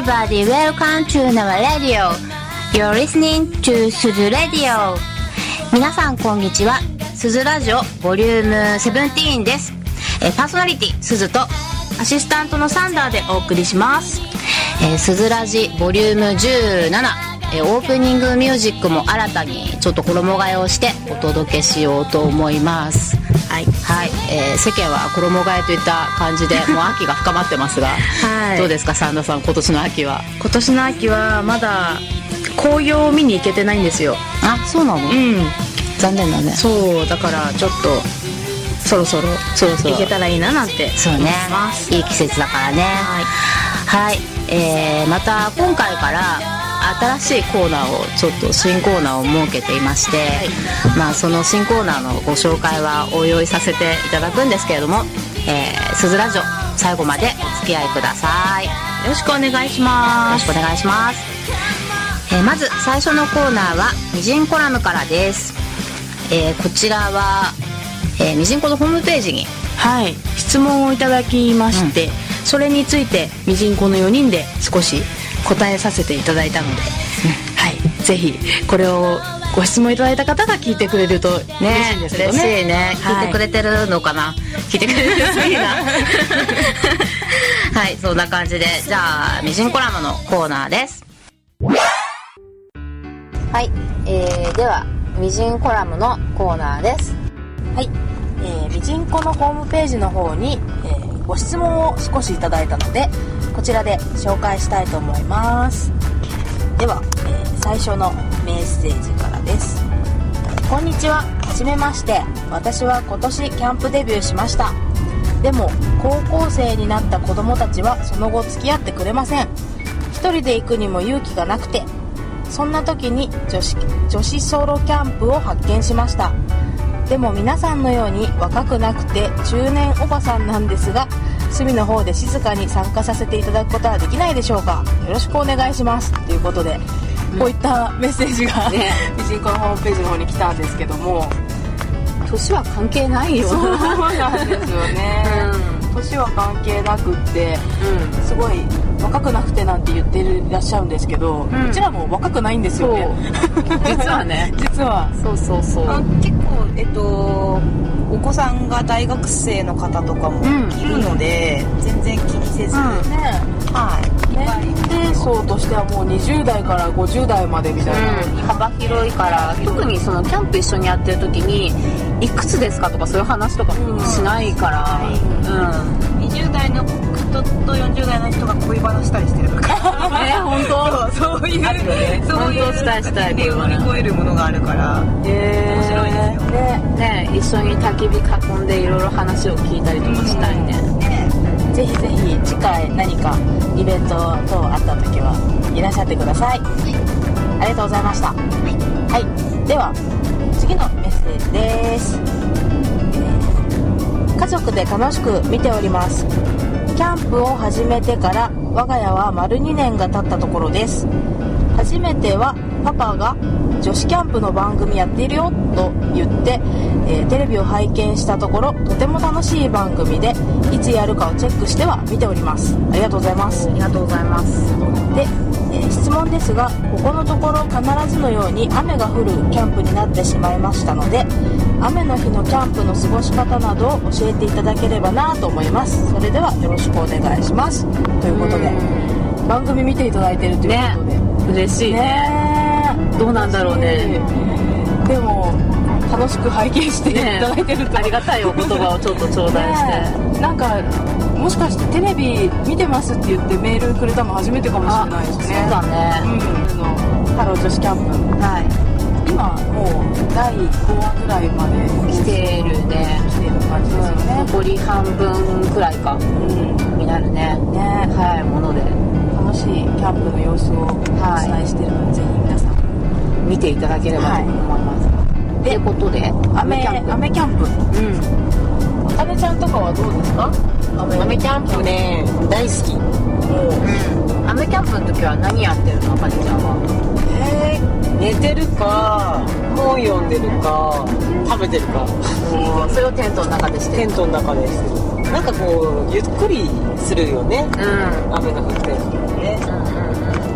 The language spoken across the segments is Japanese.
everybody, welcome to our radio. You're listening to すず Radio. 皆さんこんにちは。すずラジオボリューム17です。えパーソナリティすずとアシスタントのサンダーでお送りしますえーすずらじボリューム17、えオープニングミュージックも新たにちょっと衣替えをしてお届けしようと思いますはい。はい、えー世間は衣替えといった感じで もう秋が深まってますが、はい。どうですかサンダさん今年の秋は？今年の秋はまだ紅葉を見に行けてないんですよ。あそうなの、うん。残念だね。そうだからちょっとそろそろそろそろ。行けたらいいななんてそうね。思いいい季節だからね。はい、えーまた今回から新しいコーナーをちょっと新コーナーを設けていまして、まあその新コーナーのご紹介はおいおいさせていただくんですけれども「えー、すずラジオ」最後までお付き合いください。よよろしくお願いします。ろしくお願いします、えーまず最初のコーナーは「みじんコラム」からです、えーこちらは、えー、みじんこのホームページにはい。質問をいただきまして、それについてミジンコの4人で少し答えさせていただいたので、はい。ぜひこれをご質問いただいた方が聞いてくれると嬉しいんですけどね。嬉しいね。聞いてくれれてるのかな、聞いてくれてるといいな？はいそんな感じで。じゃあ「ミジンコラム」のコーナーです。はい、えー、では「ミジンコラム」のコーナーです。はい、えー、ミジンコのホームページの方に、えーご質問を少しいただいたのでこちらで紹介したいと思います。では、えー最初のメッセージからです。こんにちは。はじめまして。私は今年キャンプデビューしました。でも高校生になった子供たちはその後付き合ってくれません。一人で行くにも勇気がなくてそんな時に女子女子ソロキャンプを発見しました。でも皆さんのように若くなくて中年おばさんなんですが隅の方で静かに参加させていただくことはできないでしょうか？よろしくお願いします。ということで、こういったメッセージが、ね。ミジンコのホームページの方に来たんですけども。年は関係ないよそうなんですよね、年は関係なくってすごい若くなくてなんて言ってるらっしゃるんですけど、うん。ちらも若くないんですよね。実はね。実は。そうそうそう。あ結構えっとお子さんが大学生の方とかもうん。いるので、全然気にせず、うん。ね。はい。年齢層としてはもう20代から50代までみたいな、うん、幅広いから特にそのキャンプ一緒にやってる時にいくつですかとかそういう話とかもしないから。うん、20代の人と40代の人が恋バナしたりしてるから。え本当？そうそういうね。そういうしたいしたいで乗り越えるものがあるからへ面白いですよねね一緒に焚き火囲んでいろいろ話を聞いたりとかしたいね、ぜひぜひ次回何かイベント等あった時はいらっしゃってください、ありがとうございましたはい、では次のメッセージです、えー家族で楽しく見ております。キャンプを始めてから我が家は丸2年が経ったところです。初めてはパパが女子キャンプの番組やっているよと言って、えーテレビを拝見したところとても楽しい番組でいつやるかをチェックしては見ております。ありがとうございます。ありがとうございます。で、えー質問ですがここのところ必ずのように雨が降るキャンプになってしまいましたので雨の日のキャンプの過ごし方などを教えていただければなと思います。それではよろしくお願いします。ということで番組見ていただいてるということで、嬉しいね。ねどうなんだろうね。でも楽しく拝見していねただいてると、ありがたいお言葉をちょっと頂戴して、ねなんかもしかしてテレビ見てますって言ってメールくれたの初めてかもしれないですね。そうだね、うん、あのハロー女子キャンプ。はい。今もう第5話ぐらいまで来てるね。来てる感じですよね、残り半分くらいか。うんになるね。ねはいもので。楽しいキャンプの様子をおはい伝えしてるので、ぜひ皆さん。見ていただければと思います、でってことで雨キャンプ。雨キャンプ。うん。あかねちゃんとかはどうですか？豆キャンプ。ね大好き。うん。雨キャンプの時は何やってるのあかねちゃんは？えー寝てるか本読んでるか食べてるか。それをテントの中でしてテントの中でしてる。なんかこうゆっくりするよね。うん。雨が降って。るのでね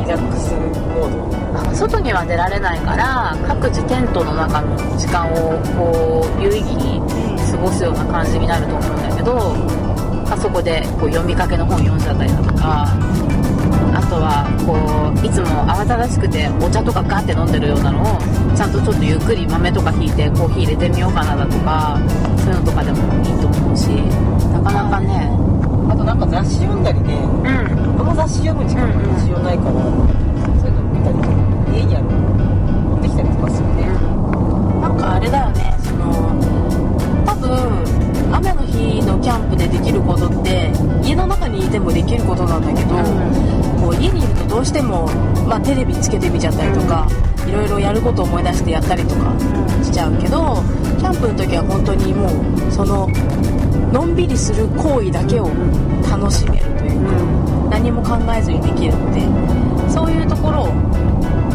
リラックスモード外には出られないから各自テントの中の時間をこう有意義に過ごすような感じになると思うんだけど、あそこでこう読みかけの本読んじゃったりだとかあとはこういつも慌ただしくてお茶とかガーって飲んでるようなのをちゃんとちょっとゆっくり豆とかひいてコーヒー入れてみようかなだとかそういうのとかでもいいと思うしなかなかねあとなんか雑誌読んだりね。うん。あんま雑誌読む時間が日常ないから、そういうの見たりとか家にある。持ってきたりとかするね、なんかあれだよね。その多分雨の日のキャンプでできることって家の中にいてもできることなんだけど、こう家にいるとどうしても、まあ、テレビつけてみちゃったりとか、いろいろやることを思い出してやったりとかしちゃうけどキャンプの時は本当にもうそののんびりする行為だけを楽しめるというか、何も考えずにできるのでそういうところを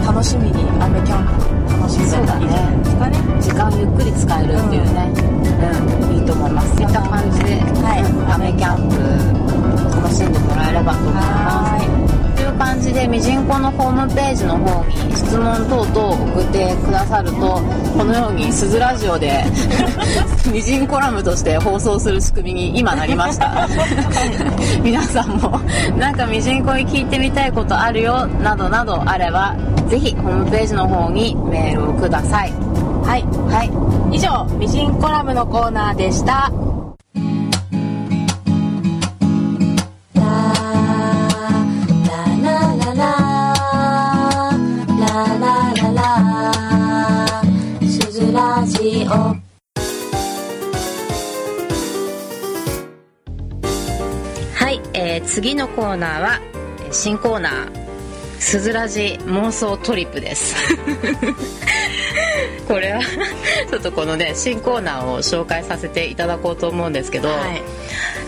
楽しみに雨キャンプ楽しんだらいいんじゃないですかね時間ゆっくり使えるっていうね、うん。いいと思います。そういった感じで、はい。雨キャンプ楽しんでもらえればと思います。という感じでミジンコのホームページの方に質問等々送ってくださるとこのように「すずラジオ」でミジンコラムとして放送する仕組みに今なりました。皆さんもなんかミジンコに聞いてみたいことあるよなどなどあればぜひホームページの方にメールをください。はいはい。以上ミジンコラムのコーナーでした。はい、えー次のコーナーは新コーナー「すずらじ妄想トリップ」です。これはちょっとこのね新コーナーを紹介させていただこうと思うんですけど、はい。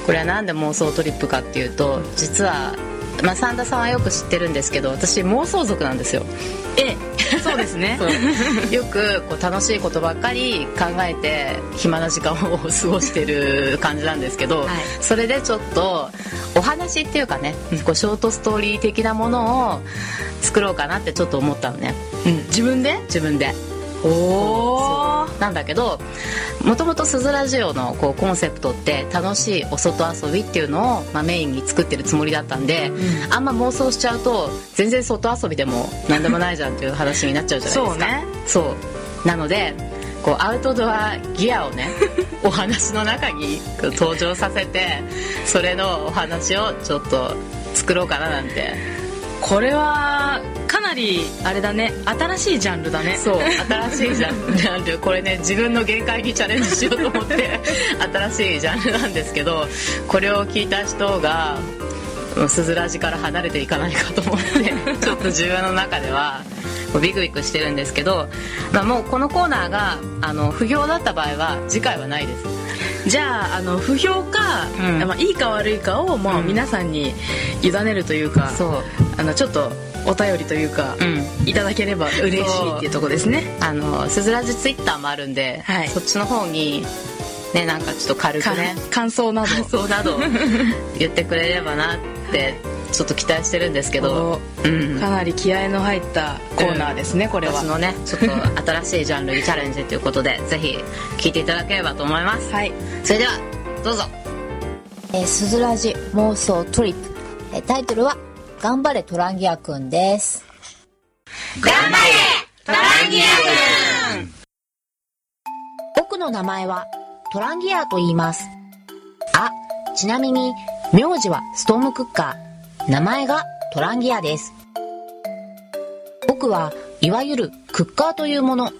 これはなんで妄想トリップかっていうと実は、まあ、三田さんはよく知ってるんですけど私妄想族なんですよええ。そうですね。よくこう楽しいことばっかり考えて暇な時間を過ごしてる感じなんですけど、はい。それでちょっとお話っていうかね、こうショートストーリー的なものを作ろうかなってちょっと思ったのね。自分で？自分で。おおなんだけどもともと「すずラジオ」のこうコンセプトって楽しいお外遊びっていうのを、まあ、メインに作ってるつもりだったんで、あんま妄想しちゃうと全然外遊びでも何でもないじゃんっていう話になっちゃうじゃないですか。そうね。そう。なのでこうアウトドアギアをねお話の中に登場させてそれのお話をちょっと作ろうかななんてこれはかなりあれだね。新しいジャンルだね。そう。新しいジャンルこれね自分の限界にチャレンジしようと思って 新しいジャンルなんですけどこれを聞いた人がもうスズラジから離れていかないかと思って ちょっと自分の中ではビクビクしてるんですけど、まあ、もうこのコーナーがあの不評だった場合は次回はないですじゃああの不評か、うん。まあ、いいか悪いかを、まあうん。皆さんに委ねるというかそう。あのちょっとお便りというか、うん。いただければ嬉しいっていうとこですね。あのスズラジツイッターもあるんで、はい。そっちの方にねなんかちょっと軽くかね 感想など。感想など。言ってくれればなってちょっと期待してるんですけど、うん、かなり気合の入ったコーナーですね、これは私のねちょっと新しいジャンルにチャレンジということで ぜひ聞いていただければと思います、はいそれではどうぞえー、すずらじ妄想トリップ。えータイトルは、頑張れトランギアくんです。頑張れトランギア君僕の名前はトランギアと言います。あ、ちなみに、名字はストームクッカー。名前がトランギアです。僕はいわゆるクッカーというもの。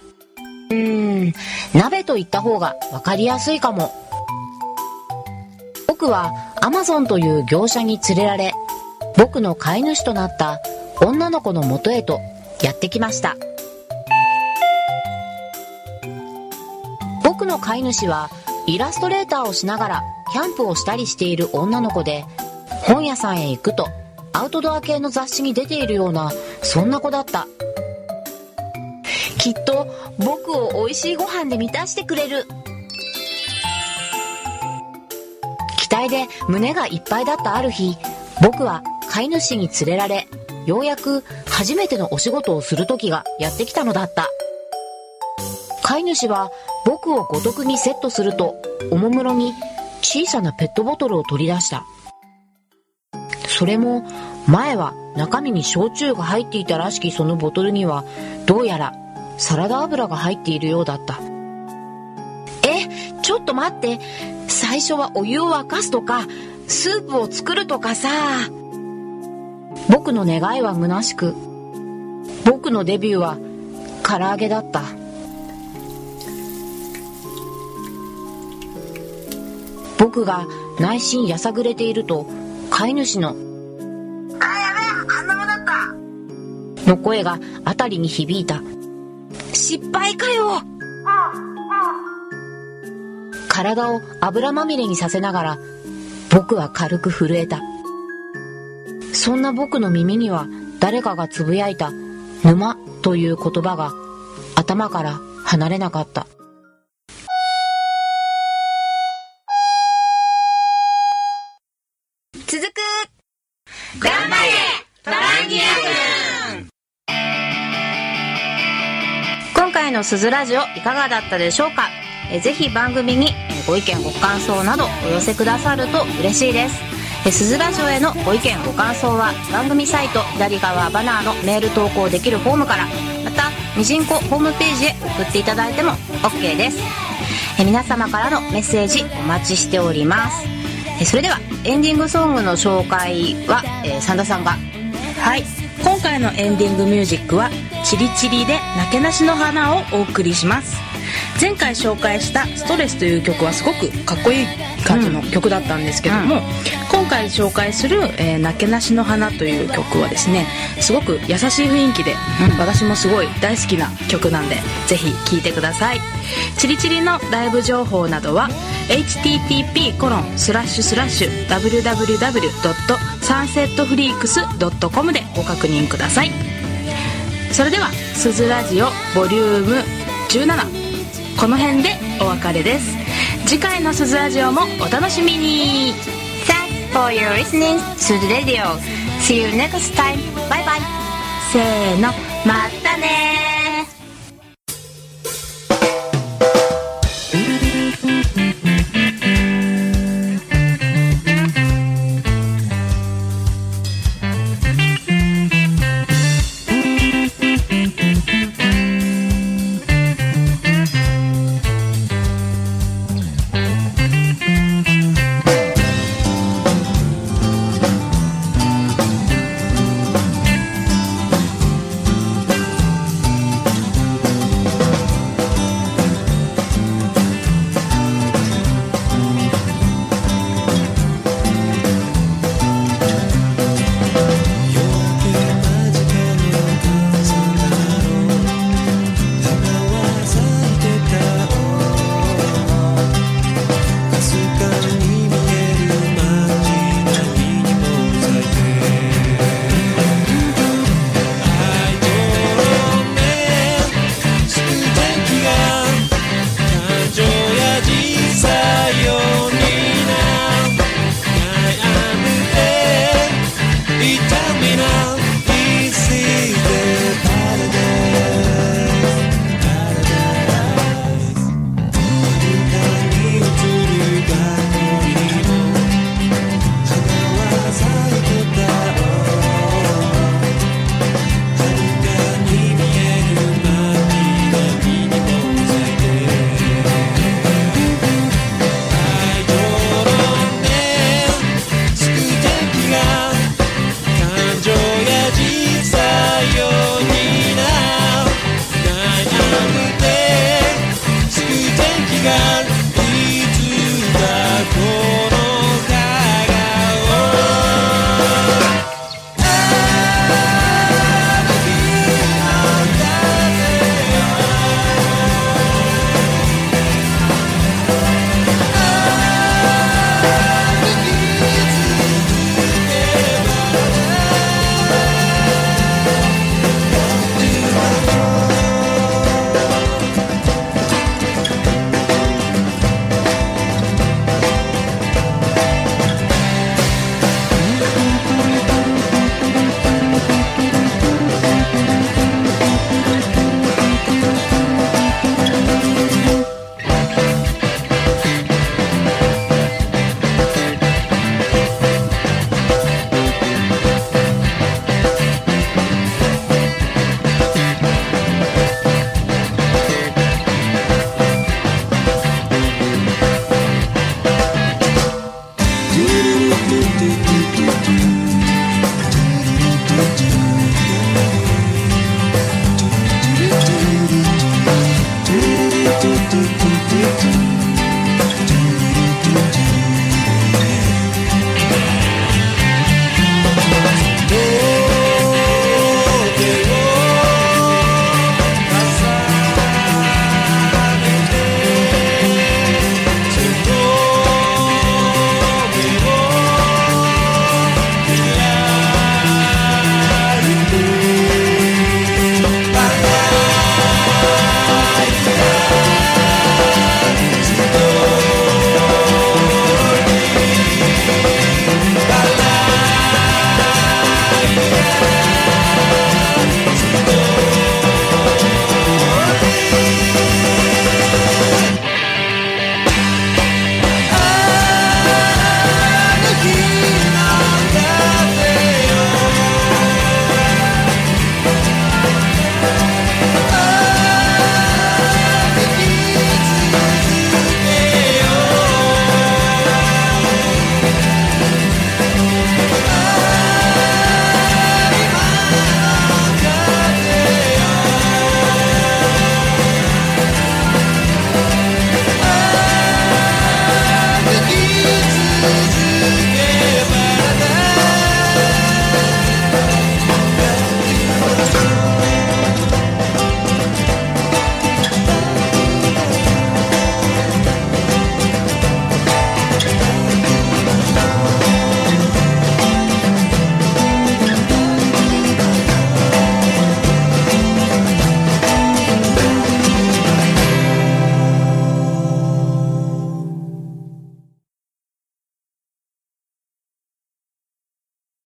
うーん、鍋と言った方がわかりやすいかも。僕はアマゾンという業者に連れられ、僕の飼い主となった女の子の元へとやってきました。僕の飼い主はイラストレーターをしながらキャンプをしたりしている女の子で本屋さんへ行くとアウトドア系の雑誌に出ているようなそんな子だった。きっと僕を美味しいご飯で満たしてくれる。期待で胸がいっぱいだったある日僕は飼い主に連れられようやく初めてのお仕事をする時がやってきたのだった。飼い主は僕を五徳にセットするとおもむろに小さなペットボトルを取り出した。それも前は中身に焼酎が入っていたらしきそのボトルにはどうやらサラダ油が入っているようだった。えちょっと待って。最初はお湯を沸かすとかスープを作るとかさ。僕の願いは虚しく僕のデビューは唐揚げだった。僕が内心やさぐれていると飼い主のの声が辺りに響いた。失敗かよ。体を油まみれにさせながら僕は軽く震えた。そんな僕の耳には誰かがつぶやいた「沼」という言葉が頭から離れなかったの「すずラジオ」いかがだったでしょうか？えぜひ番組にご意見ご感想などお寄せくださると嬉しいです。えすずラジオへのご意見ご感想は番組サイト左側バナーのメール投稿できるフォームからまたみじんこホームページへ送っていただいても OK です。え皆様からのメッセージお待ちしております。えそれではエンディングソングの紹介は、えー、三田さんが。はい。今回のエンディングミュージックは「チリチリでなけなしの花」をお送りします。前回紹介した「ストレス」という曲はすごくかっこいい感じの曲だったんですけども、今回紹介する「えーなけなしの花」という曲はですねすごく優しい雰囲気で、私もすごい大好きな曲なんでぜひ聴いてください。チリチリのライブ情報などは http コロンスラッシュスラッシュ www.sunsetfreaks.com でご確認くださいそれでは「すずラジオボリューム17この辺でお別れです次回のすずラジオもお楽しみに Thanks for your listening to the radio See you next time Bye bye せーのまたね